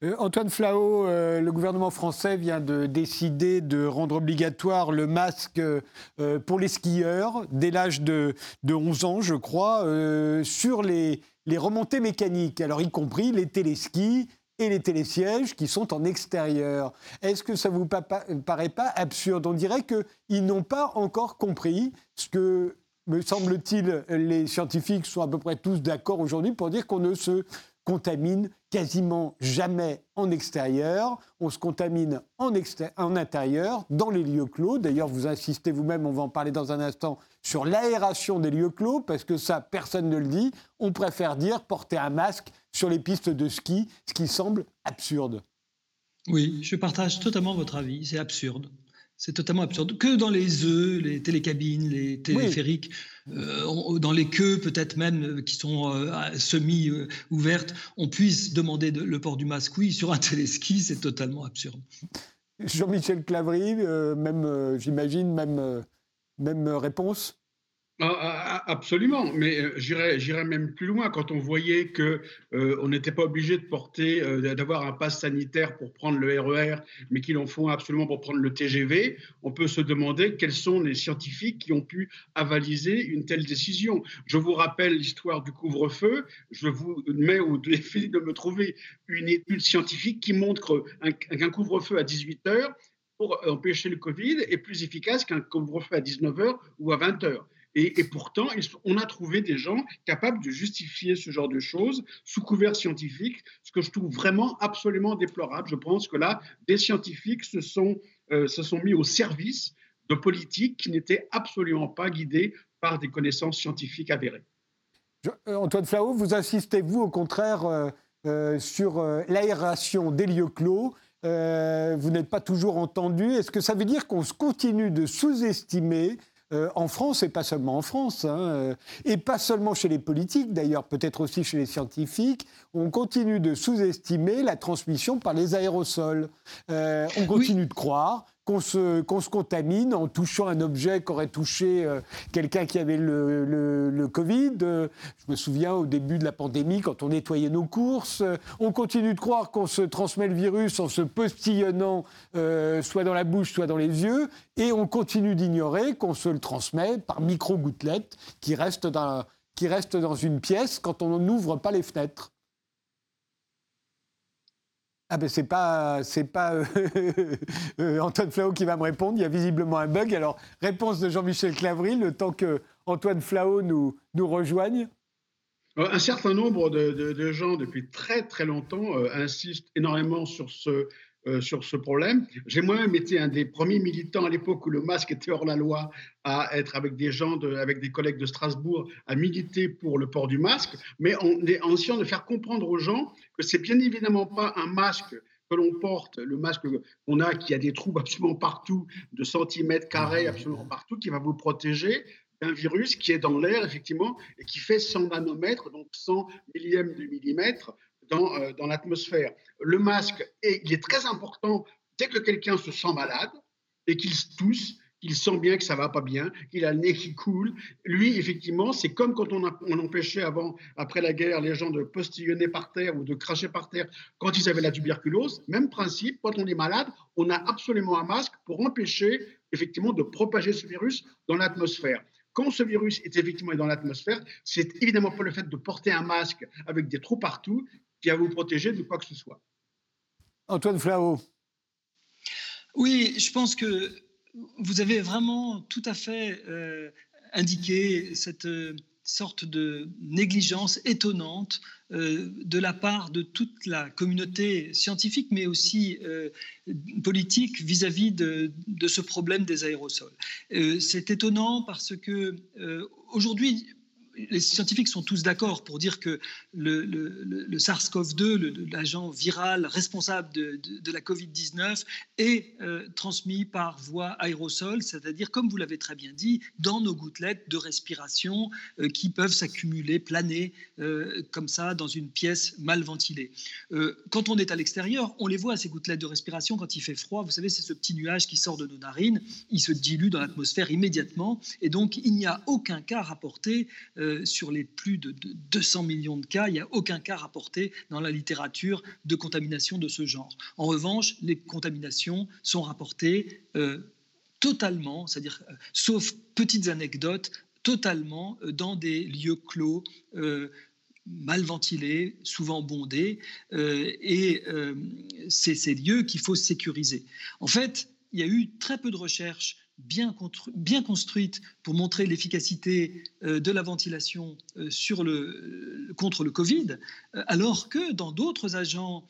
Euh, Antoine Flao, euh, le gouvernement français vient de décider de rendre obligatoire le masque pour les skieurs dès l'âge de, 11 ans, je crois, sur les, remontées mécaniques, alors y compris les téléskis et les télésièges qui sont en extérieur. Est-ce que ça vous paraît pas absurde? On dirait qu'ils n'ont pas encore compris ce que, me semble-t-il, les scientifiques sont à peu près tous d'accord aujourd'hui pour dire qu'on ne se contamine quasiment jamais en extérieur, on se contamine en, en intérieur, dans les lieux clos. D'ailleurs, vous insistez vous-même, on va en parler dans un instant, sur l'aération des lieux clos, parce que ça, personne ne le dit. On préfère dire porter un masque sur les pistes de ski, ce qui semble absurde. Oui, je partage totalement votre avis, c'est absurde. C'est totalement absurde. Que dans les œufs, les télécabines, les téléphériques, dans les queues peut-être même euh, qui sont euh, semi-ouvertes, on puisse demander le port du masque. Oui, sur un téléski, c'est totalement absurde. Jean-Michel Clavry, même, j'imagine, même, même réponse absolument, mais euh, j'irais même plus loin. Quand on voyait que euh, on n'était pas obligé de porter, euh, d'avoir un pass sanitaire pour prendre le RER, e mais qu'ils en font absolument pour prendre le TGV, on peut se demander quels sont les scientifiques qui ont pu avaliser une telle décision. Je vous rappelle l'histoire du couvre-feu. Je vous mets au défi de me trouver une étude scientifique qui montre qu'un couvre-feu à 18 heures pour empêcher le Covid est plus efficace qu'un couvre-feu à 19 heures ou à 20 heures. Et, pourtant, on a trouvé des gens capables de justifier ce genre de choses sous couvert scientifique, ce que je trouve vraiment absolument déplorable. Je pense que là, des scientifiques se sont, euh, mis au service de politiques qui n'étaient absolument pas guidées par des connaissances scientifiques avérées. Euh, Antoine Flao, vous insistez, vous, au contraire, euh, sur l'aération des lieux clos. vous n'êtes pas toujours entendu. Est-ce que ça veut dire qu'on continue de sous-estimer euh, en France, et pas seulement en France, hein, euh, et pas seulement chez les politiques, d'ailleurs, peut-être aussi chez les scientifiques, on continue de sous-estimer la transmission par les aérosols. Euh, on continue de croire qu'on se, se, contamine en touchant un objet qu'aurait touché euh, quelqu'un qui avait le, le, Covid. Euh, je me souviens au début de la pandémie, quand on nettoyait nos courses, euh, on continue de croire qu'on se transmet le virus en se postillonnant soit dans la bouche, soit dans les yeux, et on continue d'ignorer qu'on se le transmet par micro-gouttelettes qui restent dans, qui restent dans une pièce quand on n'ouvre pas les fenêtres. Ah ben c'est pas c'est pas euh, euh, Antoine Flao qui va me répondre. Il y a visiblement un bug. Alors réponse de Jean-Michel Clavry, le temps que Antoine Flao nous nous rejoigne. Un certain nombre de, gens depuis très très longtemps euh, insistent énormément sur ce euh, sur ce problème. J'ai moi-même été un des premiers militants à l'époque où le masque était hors la loi, à être avec des gens, avec des collègues de Strasbourg, à militer pour le port du masque, mais on est en essayant de faire comprendre aux gens que c'est bien évidemment pas un masque que l'on porte, le masque qu'on a qui a des trous absolument partout, de centimètres carrés absolument partout, qui va vous protéger d'un virus qui est dans l'air, effectivement, et qui fait 100 nanomètres, donc 100 millièmes de millimètre dans, euh, dans l'atmosphère. Le masque, est, il est très important dès que quelqu'un se sent malade et qu'il se tousse, qu'il sent bien que ça va pas bien, qu'il a le nez qui coule. Lui, effectivement, c'est comme quand on, on, empêchait avant, après la guerre, les gens de postillonner par terre ou de cracher par terre quand ils avaient la tuberculose. Même principe, quand on est malade, on a absolument un masque pour empêcher effectivement de propager ce virus dans l'atmosphère. Quand ce virus est effectivement dans l'atmosphère, c'est évidemment pas le fait de porter un masque avec des trous partout qui va vous protéger de quoi que ce soit. Antoine Flau. Oui, je pense que vous avez vraiment tout à fait euh, indiqué cette euh, sorte de négligence étonnante euh, de la part de toute la communauté scientifique, mais aussi politique vis-à-vis de, de, ce problème des aérosols. C'est étonnant parce que aujourd'hui, les scientifiques sont tous d'accord pour dire que le, SARS-CoV-2, l'agent viral responsable de, la Covid-19, est euh, transmis par voie aérosol, c'est-à-dire, comme vous l'avez très bien dit, dans nos gouttelettes de respiration euh, qui peuvent s'accumuler, planer euh, comme ça dans une pièce mal ventilée. quand on est à l'extérieur, on les voit, ces gouttelettes de respiration, quand il fait froid, vous savez, c'est ce petit nuage qui sort de nos narines, il se dilue dans l'atmosphère immédiatement, et donc il n'y a aucun cas rapporté euh, sur les plus de, 200 millions de cas, il n'y a aucun cas rapporté dans la littérature de contamination de ce genre. En revanche, les contaminations sont rapportées euh, totalement, c'est-à-dire, euh, sauf petites anecdotes, totalement dans des lieux clos mal ventilés, souvent bondés, et c'est ces lieux qu'il faut sécuriser. En fait, il y a eu très peu de recherches bien, construite pour montrer l'efficacité euh, de la ventilation euh, le, contre le Covid, euh, alors que dans d'autres agents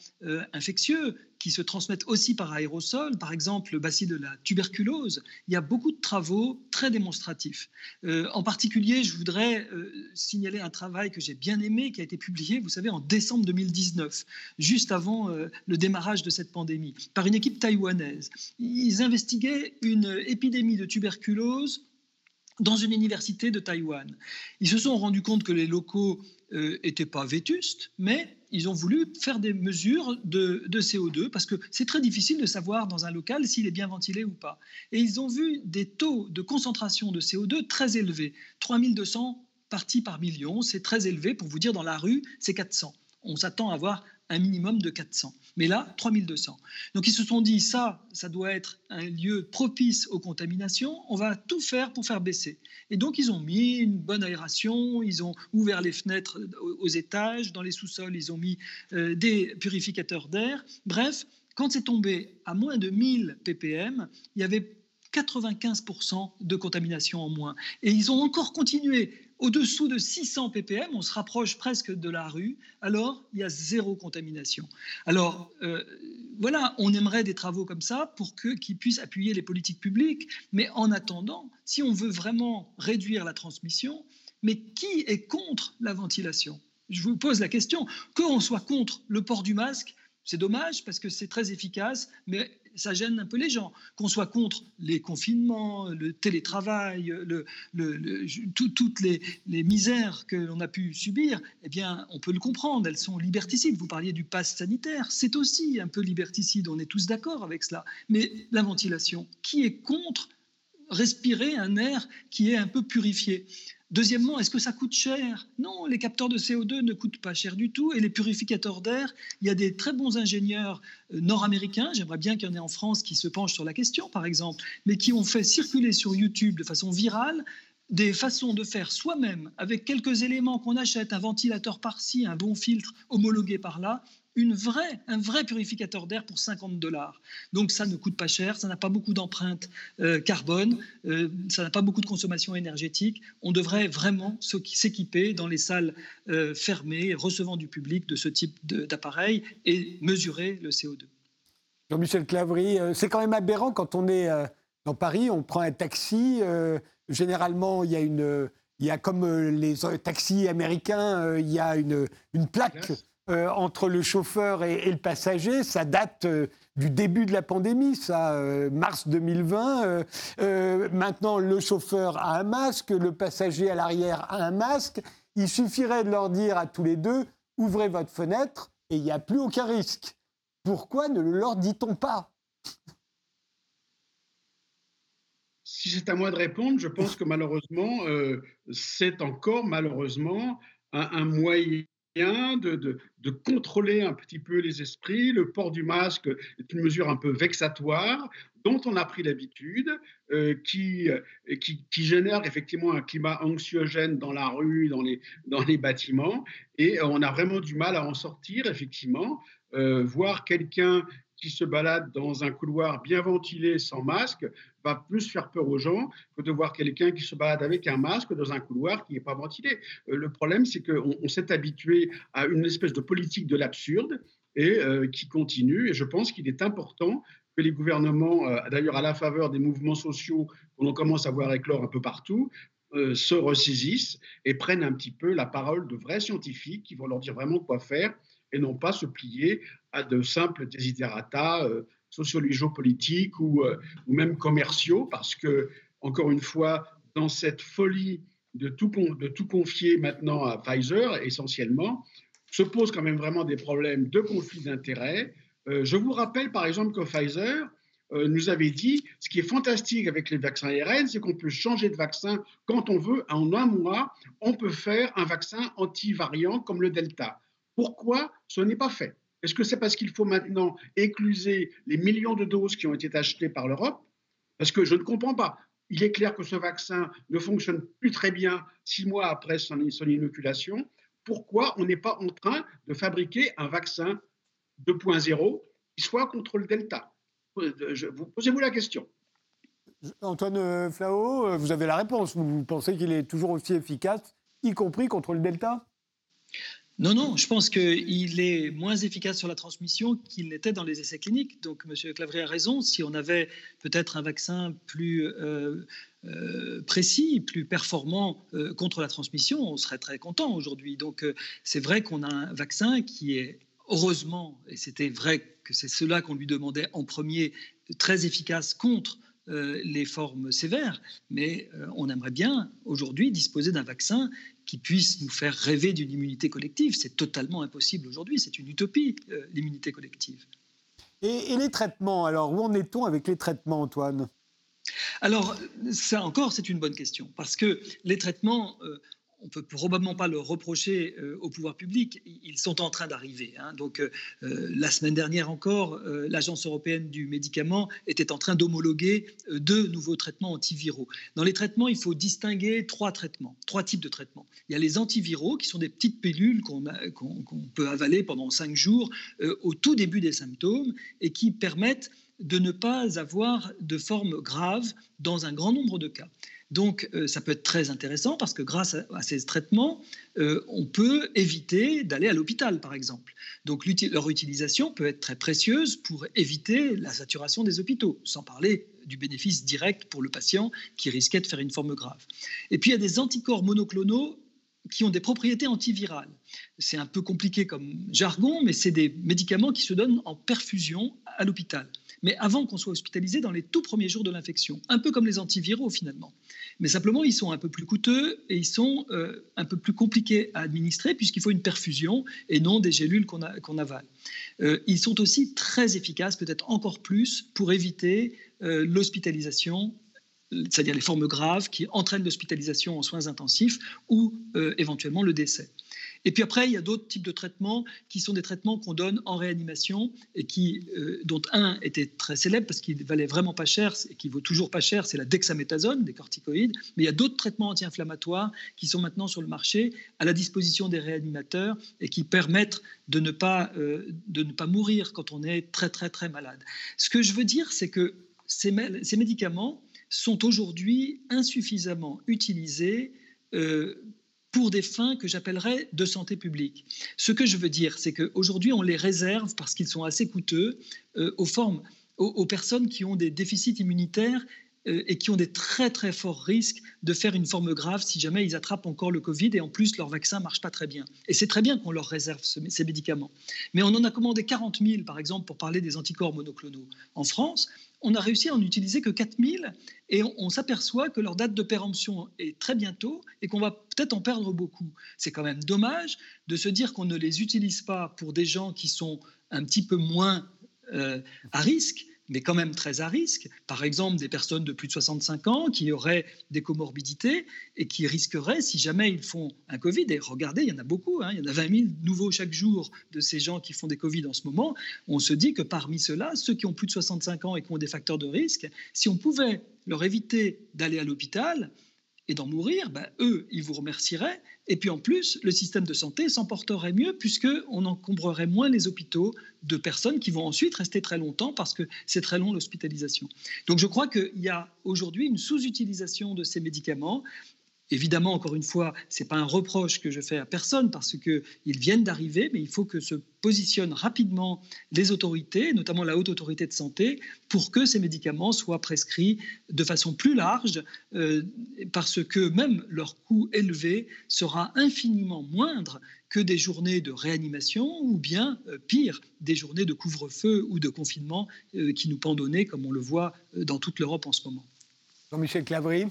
infectieux qui se transmettent aussi par aérosol, par exemple le bacille de la tuberculose, il y a beaucoup de travaux très démonstratifs. en particulier, je voudrais signaler un travail que j'ai bien aimé, qui a été publié, vous savez, en décembre 2019, juste avant le démarrage de cette pandémie, par une équipe taïwanaise. Ils investiguaient une épidémie de tuberculose dans une université de Taïwan. Ils se sont rendus compte que les locaux n'étaient euh, pas vétustes, mais ils ont voulu faire des mesures de, de CO2 parce que c'est très difficile de savoir dans un local s'il est bien ventilé ou pas. Et ils ont vu des taux de concentration de CO2 très élevés, 3200 parties par million, c'est très élevé. Pour vous dire, dans la rue, c'est 400. On s'attend à avoir un minimum de 400. Mais là, 3200. Donc ils se sont dit, ça, ça doit être un lieu propice aux contaminations, on va tout faire pour faire baisser. Et donc ils ont mis une bonne aération, ils ont ouvert les fenêtres aux étages, dans les sous-sols, ils ont mis euh, des purificateurs d'air. Bref, quand c'est tombé à moins de 1000 ppm, il y avait 95% de contamination en moins. Et ils ont encore continué au-dessous de 600 ppm, on se rapproche presque de la rue, alors il y a zéro contamination. Alors euh, voilà, on aimerait des travaux comme ça pour qu'ils puissent appuyer les politiques publiques, mais en attendant, si on veut vraiment réduire la transmission, mais qui est contre la ventilation? Je vous pose la question, qu'on soit contre le port du masque, c'est dommage parce que c'est très efficace, mais ça gêne un peu les gens. Qu'on soit contre les confinements, le télétravail, le, toutes les, misères que l'on a pu subir, eh bien, on peut le comprendre, elles sont liberticides. Vous parliez du pass sanitaire, c'est aussi un peu liberticide, on est tous d'accord avec cela. Mais la ventilation, qui est contre respirer un air qui est un peu purifié? Deuxièmement, est-ce que ça coûte cher? Non, les capteurs de CO2 ne coûtent pas cher du tout. Et les purificateurs d'air, il y a des très bons ingénieurs euh, nord-américains, j'aimerais bien qu'il y en ait en France qui se penchent sur la question, par exemple, mais qui ont fait circuler sur YouTube de façon virale des façons de faire soi-même, avec quelques éléments qu'on achète, un ventilateur par-ci, un bon filtre homologué par-là, une vraie, un vrai purificateur d'air pour 50 dollars. Donc ça ne coûte pas cher, ça n'a pas beaucoup d'empreintes euh, carbone, euh, ça n'a pas beaucoup de consommation énergétique. On devrait vraiment s'équiper dans les salles euh, fermées, recevant du public de ce type d'appareil et mesurer le CO2. Jean-Michel Clavry, c'est quand même aberrant quand on est dans Paris, on prend un taxi. généralement, il y a une, il y a comme les taxis américains, il y a une, une plaque entre le chauffeur et, le passager. Ça date du début de la pandémie, ça, euh, mars 2020. Euh, euh, maintenant, le chauffeur a un masque, le passager à l'arrière a un masque. Il suffirait de leur dire à tous les deux, ouvrez votre fenêtre et il n'y a plus aucun risque. Pourquoi ne le leur dit-on pas? Si c'est à moi de répondre, je pense que malheureusement, c'est encore malheureusement un moyen de, de, contrôler un petit peu les esprits. Le port du masque est une mesure un peu vexatoire dont on a pris l'habitude, euh, qui, euh, qui, qui, génère effectivement un climat anxiogène dans la rue, dans les, dans les bâtiments, et on a vraiment du mal à en sortir, effectivement. Euh, voir quelqu'un qui se balade dans un couloir bien ventilé sans masque va plus faire peur aux gens que de voir quelqu'un qui se balade avec un masque dans un couloir qui n'est pas ventilé. Euh, le problème, c'est qu'on on, s'est habitué à une espèce de politique de l'absurde et euh, qui continue. Et je pense qu'il est important que les gouvernements, euh, d'ailleurs à la faveur des mouvements sociaux qu'on commence à voir éclore un peu partout, se ressaisissent et prennent un petit peu la parole de vrais scientifiques qui vont leur dire vraiment quoi faire et non pas se plier à de simples desiderata euh, sociologico-politiques ou, euh, ou, même commerciaux, parce que, encore une fois, dans cette folie de tout, confier maintenant à Pfizer, essentiellement, se posent quand même vraiment des problèmes de conflit d'intérêts. Euh, je vous rappelle, par exemple, que Pfizer nous avait dit, ce qui est fantastique avec les vaccins ARN, c'est qu'on peut changer de vaccin quand on veut. En un mois, on peut faire un vaccin anti-variant comme le Delta. Pourquoi ce n'est pas fait? Est-ce que c'est parce qu'il faut maintenant écluser les millions de doses qui ont été achetées par l'Europe? Parce que je ne comprends pas. Il est clair que ce vaccin ne fonctionne plus très bien six mois après son, inoculation. Pourquoi on n'est pas en train de fabriquer un vaccin 2.0 qui soit contre le Delta? Posez-vous la question. Antoine euh, Flao, euh, vous avez la réponse. Vous pensez qu'il est toujours aussi efficace, y compris contre le Delta? Non, non, je pense qu'il est moins efficace sur la transmission qu'il l'était dans les essais cliniques. Donc, M. Clavry a raison. Si on avait peut-être un vaccin plus euh, euh, précis, plus performant euh, contre la transmission, on serait très content aujourd'hui. Donc, c'est vrai qu'on a un vaccin qui est heureusement, et c'était vrai que c'est cela qu'on lui demandait en premier, très efficace contre les formes sévères, mais on aimerait bien aujourd'hui disposer d'un vaccin qui puisse nous faire rêver d'une immunité collective. C'est totalement impossible aujourd'hui, c'est une utopie, euh, l'immunité collective. Et, les traitements, alors où en est-on avec les traitements, Antoine? Alors, ça encore, c'est une bonne question, parce que les traitements, euh, on peut probablement pas le reprocher euh, au pouvoir public. Ils sont en train d'arriver. Hein. Donc, euh, euh, la semaine dernière encore, l'Agence européenne du médicament était en train d'homologuer deux nouveaux traitements antiviraux. Dans les traitements, il faut distinguer trois traitements, trois types de traitements. Il y a les antiviraux, qui sont des petites pilules qu'on peut avaler pendant cinq jours au tout début des symptômes et qui permettent de ne pas avoir de forme grave dans un grand nombre de cas. Donc euh, ça peut être très intéressant parce que grâce à, ces traitements, euh, on peut éviter d'aller à l'hôpital, par exemple. Donc leur utilisation peut être très précieuse pour éviter la saturation des hôpitaux, sans parler du bénéfice direct pour le patient qui risquait de faire une forme grave. Et puis il y a des anticorps monoclonaux qui ont des propriétés antivirales. C'est un peu compliqué comme jargon, mais c'est des médicaments qui se donnent en perfusion à l'hôpital mais avant qu'on soit hospitalisé dans les tout premiers jours de l'infection, un peu comme les antiviraux finalement. Mais simplement, ils sont un peu plus coûteux et ils sont euh, un peu plus compliqués à administrer puisqu'il faut une perfusion et non des gélules qu'on avale. Euh, ils sont aussi très efficaces, peut-être encore plus, pour éviter euh, l'hospitalisation c'est-à-dire les formes graves qui entraînent l'hospitalisation en soins intensifs ou éventuellement le décès. Et puis après, il y a d'autres types de traitements qui sont des traitements qu'on donne en réanimation et qui, euh, dont un était très célèbre parce qu'il valait vraiment pas cher et qui vaut toujours pas cher, c'est la dexaméthasone, des corticoïdes. Mais il y a d'autres traitements anti-inflammatoires qui sont maintenant sur le marché à la disposition des réanimateurs et qui permettent de ne pas, euh, de ne pas mourir quand on est très très très malade. Ce que je veux dire, c'est que ces, médicaments sont aujourd'hui insuffisamment utilisés euh, pour des fins que j'appellerais de santé publique. Ce que je veux dire, c'est qu'aujourd'hui, on les réserve parce qu'ils sont assez coûteux euh, aux personnes qui ont des déficits immunitaires euh, et qui ont des très très forts risques de faire une forme grave si jamais ils attrapent encore le Covid et en plus leur vaccin ne marche pas très bien. Et c'est très bien qu'on leur réserve ces médicaments. Mais on en a commandé 40 000 par exemple pour parler des anticorps monoclonaux en France. On a réussi à en utiliser que 4 000 et on, on s'aperçoit que leur date de péremption est très bientôt et qu'on va peut-être en perdre beaucoup. C'est quand même dommage de se dire qu'on ne les utilise pas pour des gens qui sont un petit peu moins euh, à risque mais quand même très à risque. Par exemple, des personnes de plus de 65 ans qui auraient des comorbidités et qui risqueraient, si jamais ils font un Covid, et regardez, il y en a beaucoup, hein, il y en a 20 000 nouveaux chaque jour de ces gens qui font des Covid en ce moment, on se dit que parmi ceux-là, ceux qui ont plus de 65 ans et qui ont des facteurs de risque, si on pouvait leur éviter d'aller à l'hôpital, et d'en mourir, ben, eux, ils vous remercieraient. Et puis en plus, le système de santé s'en porterait mieux puisqu'on encombrerait moins les hôpitaux de personnes qui vont ensuite rester très longtemps parce que c'est très long l'hospitalisation. Donc je crois qu'il y a aujourd'hui une sous-utilisation de ces médicaments Évidemment, encore une fois, ce n'est pas un reproche que je fais à personne parce qu'ils viennent d'arriver, mais il faut que se positionnent rapidement les autorités, notamment la haute autorité de santé, pour que ces médicaments soient prescrits de façon plus large, euh, parce que même leur coût élevé sera infiniment moindre que des journées de réanimation ou bien, euh, pire, des journées de couvre-feu ou de confinement euh, qui nous pendonnaient, comme on le voit dans toute l'Europe en ce moment. Jean-Michel Clavry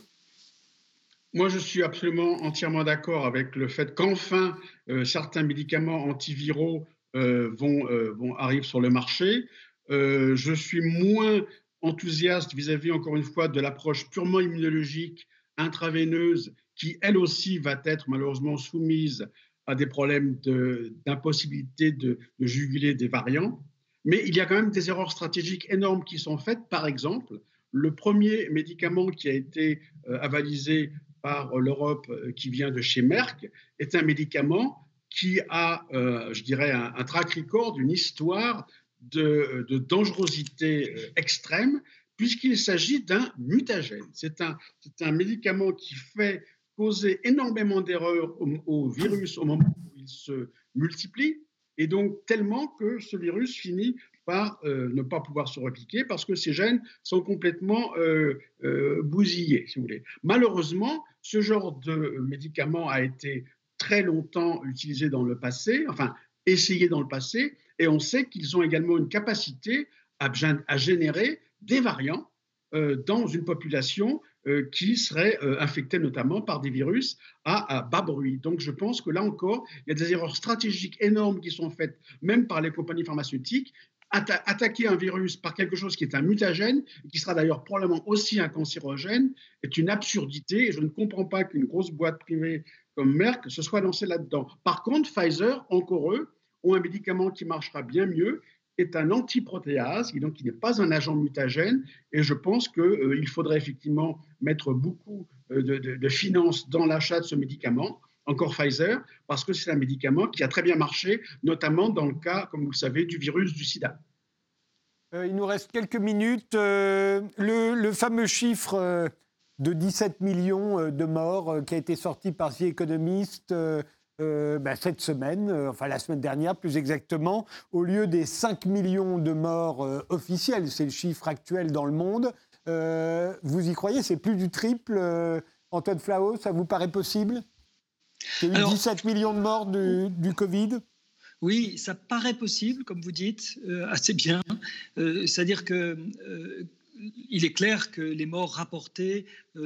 moi, je suis absolument entièrement d'accord avec le fait qu'enfin, euh, certains médicaments antiviraux euh, vont, euh, arriver sur le marché. je suis moins enthousiaste vis-à-vis, encore une fois, de l'approche purement immunologique, intraveineuse, qui, elle aussi, va être malheureusement soumise à des problèmes d'impossibilité de, juguler des variants. Mais il y a quand même des erreurs stratégiques énormes qui sont faites. Par exemple, le premier médicament qui a été avalisé par l'Europe euh, qui vient de chez Merck est un médicament qui a, euh, je dirais, un, track record, une histoire de, dangerosité euh, extrême, puisqu'il s'agit d'un mutagène. C'est un, un, médicament qui fait causer énormément d'erreurs au, virus au moment où il se multiplie, et donc tellement que ce virus finit par ne pas pouvoir se repliquer parce que ces gènes sont complètement bousillés, si vous voulez. Malheureusement, ce genre de médicament a été très longtemps utilisé dans le passé, enfin essayé dans le passé, et on sait qu'ils ont également une capacité à, générer des variants euh, dans une population euh, qui serait euh, infectée notamment par des virus à, bas bruit. Donc je pense que là encore, il y a des erreurs stratégiques énormes qui sont faites, même par les compagnies pharmaceutiques, attaquer un virus par quelque chose qui est un mutagène, qui sera d'ailleurs probablement aussi un cancérogène, est une absurdité et je ne comprends pas qu'une grosse boîte privée comme Merck se soit lancée là-dedans. Par contre, Pfizer, encore eux, ont un médicament qui marchera bien mieux, est un antiprotéase, et donc qui n'est pas un agent mutagène, et je pense qu'il euh, faudrait effectivement mettre beaucoup euh, de finances dans l'achat de ce médicament encore Pfizer, parce que c'est un médicament qui a très bien marché, notamment dans le cas, comme vous le savez, du virus du sida. Euh, il nous reste quelques minutes. Euh, le, fameux chiffre euh, de 17 millions de morts qui a été sorti par The Economist ben, cette semaine, enfin la semaine dernière plus exactement, au lieu des 5 millions de morts officiels, c'est le chiffre actuel dans le monde. vous y croyez? C'est plus du triple Antoine Flao, ça vous paraît possible? Il y a eu 17 millions de morts du, Covid oui, ça paraît possible, comme vous dites, euh, assez bien. Euh, c'est-à-dire que euh, il est clair que les morts rapportées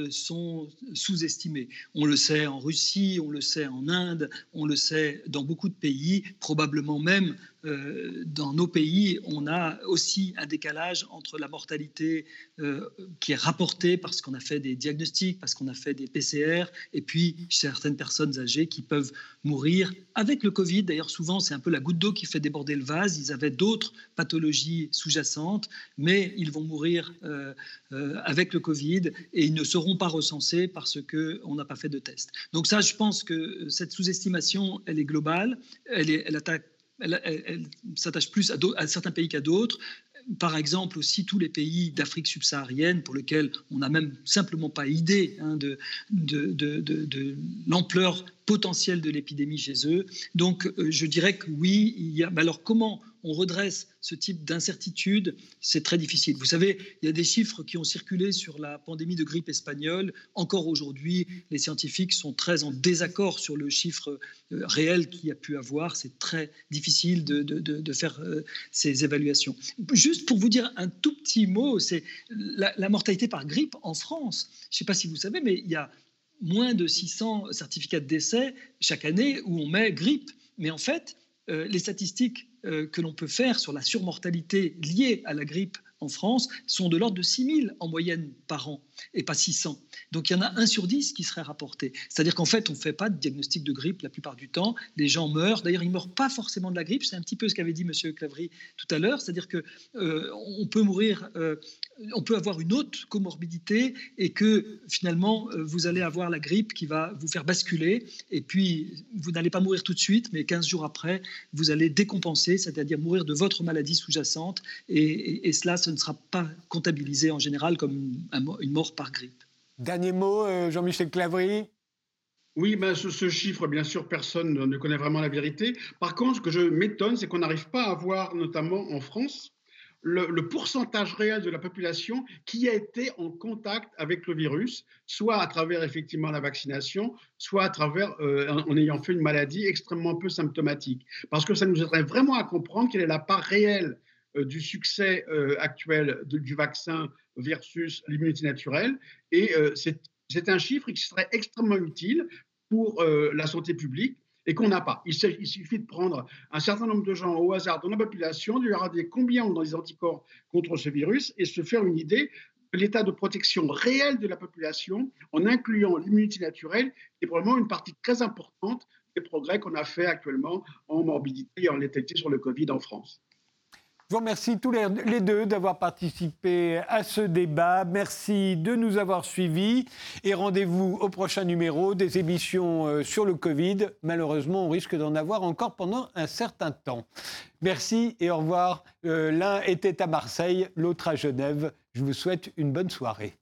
sont sous-estimées. On le sait en Russie, on le sait en Inde, on le sait dans beaucoup de pays, probablement même euh, dans nos pays, on a aussi un décalage entre la mortalité euh, qui est rapportée parce qu'on a fait des diagnostics, parce qu'on a fait des PCR, et puis certaines personnes âgées qui peuvent mourir avec le Covid. D'ailleurs, souvent, c'est un peu la goutte d'eau qui fait déborder le vase. Ils avaient d'autres pathologies sous-jacentes, mais ils vont mourir euh, euh, avec le Covid et ils ne seront pas recensés parce qu'on n'a pas fait de test. Donc ça, je pense que cette sous-estimation, elle est globale, elle, est, attaque elle, s'attache plus à, à, certains pays qu'à d'autres. par exemple aussi tous les pays d'Afrique subsaharienne pour lesquels on n'a même simplement pas idée hein, de, l'ampleur potentielle de l'épidémie chez eux. Donc euh, je dirais que oui, il y alors comment on redresse ce type d'incertitude, c'est très difficile. Vous savez, il y a des chiffres qui ont circulé sur la pandémie de grippe espagnole. Encore aujourd'hui, les scientifiques sont très en désaccord sur le chiffre euh, réel qu'il y a pu avoir. C'est très difficile de, de, faire euh, ces évaluations. Juste pour vous dire un tout petit mot, c'est la, la mortalité par grippe en France. Je ne sais pas si vous savez, mais il y a moins de 600 certificats de décès chaque année où on met grippe. Mais en fait, euh, les statistiques euh, que l'on peut faire sur la surmortalité liée à la grippe en France sont de l'ordre de 6 000 en moyenne par an et pas 600. Donc il y en a un sur 10 qui serait rapporté. C'est-à-dire qu'en fait, on ne fait pas de diagnostic de grippe la plupart du temps. Les gens meurent. D'ailleurs, ils ne meurent pas forcément de la grippe. C'est un petit peu ce qu'avait dit M. Clavry tout à l'heure. C'est-à-dire qu'on euh, peut mourir, euh, on peut avoir une autre comorbidité et que finalement, euh, vous allez avoir la grippe qui va vous faire basculer. Et puis, vous n'allez pas mourir tout de suite, mais 15 jours après, vous allez décompenser, c'est-à-dire mourir de votre maladie sous-jacente. Et, cela, ce ne sera pas comptabilisé en général comme une mort par grippe. Dernier mot, euh, Jean-Michel Clavry oui, ben, ce, chiffre, bien sûr, personne ne connaît vraiment la vérité. Par contre, ce que je m'étonne, c'est qu'on n'arrive pas à voir, notamment en France, le, pourcentage réel de la population qui a été en contact avec le virus, soit à travers effectivement la vaccination, soit à travers euh, en ayant fait une maladie extrêmement peu symptomatique. Parce que ça nous aiderait vraiment à comprendre quelle est la part réelle du succès actuel du vaccin versus l'immunité naturelle. Et euh, c'est un chiffre qui serait extrêmement utile pour euh, la santé publique et qu'on n'a pas. Il, suffit de prendre un certain nombre de gens au hasard dans la population, de leur dire combien ont des anticorps contre ce virus et se faire une idée de l'état de protection réel de la population en incluant l'immunité naturelle, qui est probablement une partie très importante des progrès qu'on a fait actuellement en morbidité et en létalité sur le Covid en France. Je vous remercie tous les deux d'avoir participé à ce débat. Merci de nous avoir suivis et rendez-vous au prochain numéro des émissions euh, sur le Covid. Malheureusement, on risque d'en avoir encore pendant un certain temps. Merci et au revoir. Euh, l'un était à Marseille, l'autre à Genève. Je vous souhaite une bonne soirée.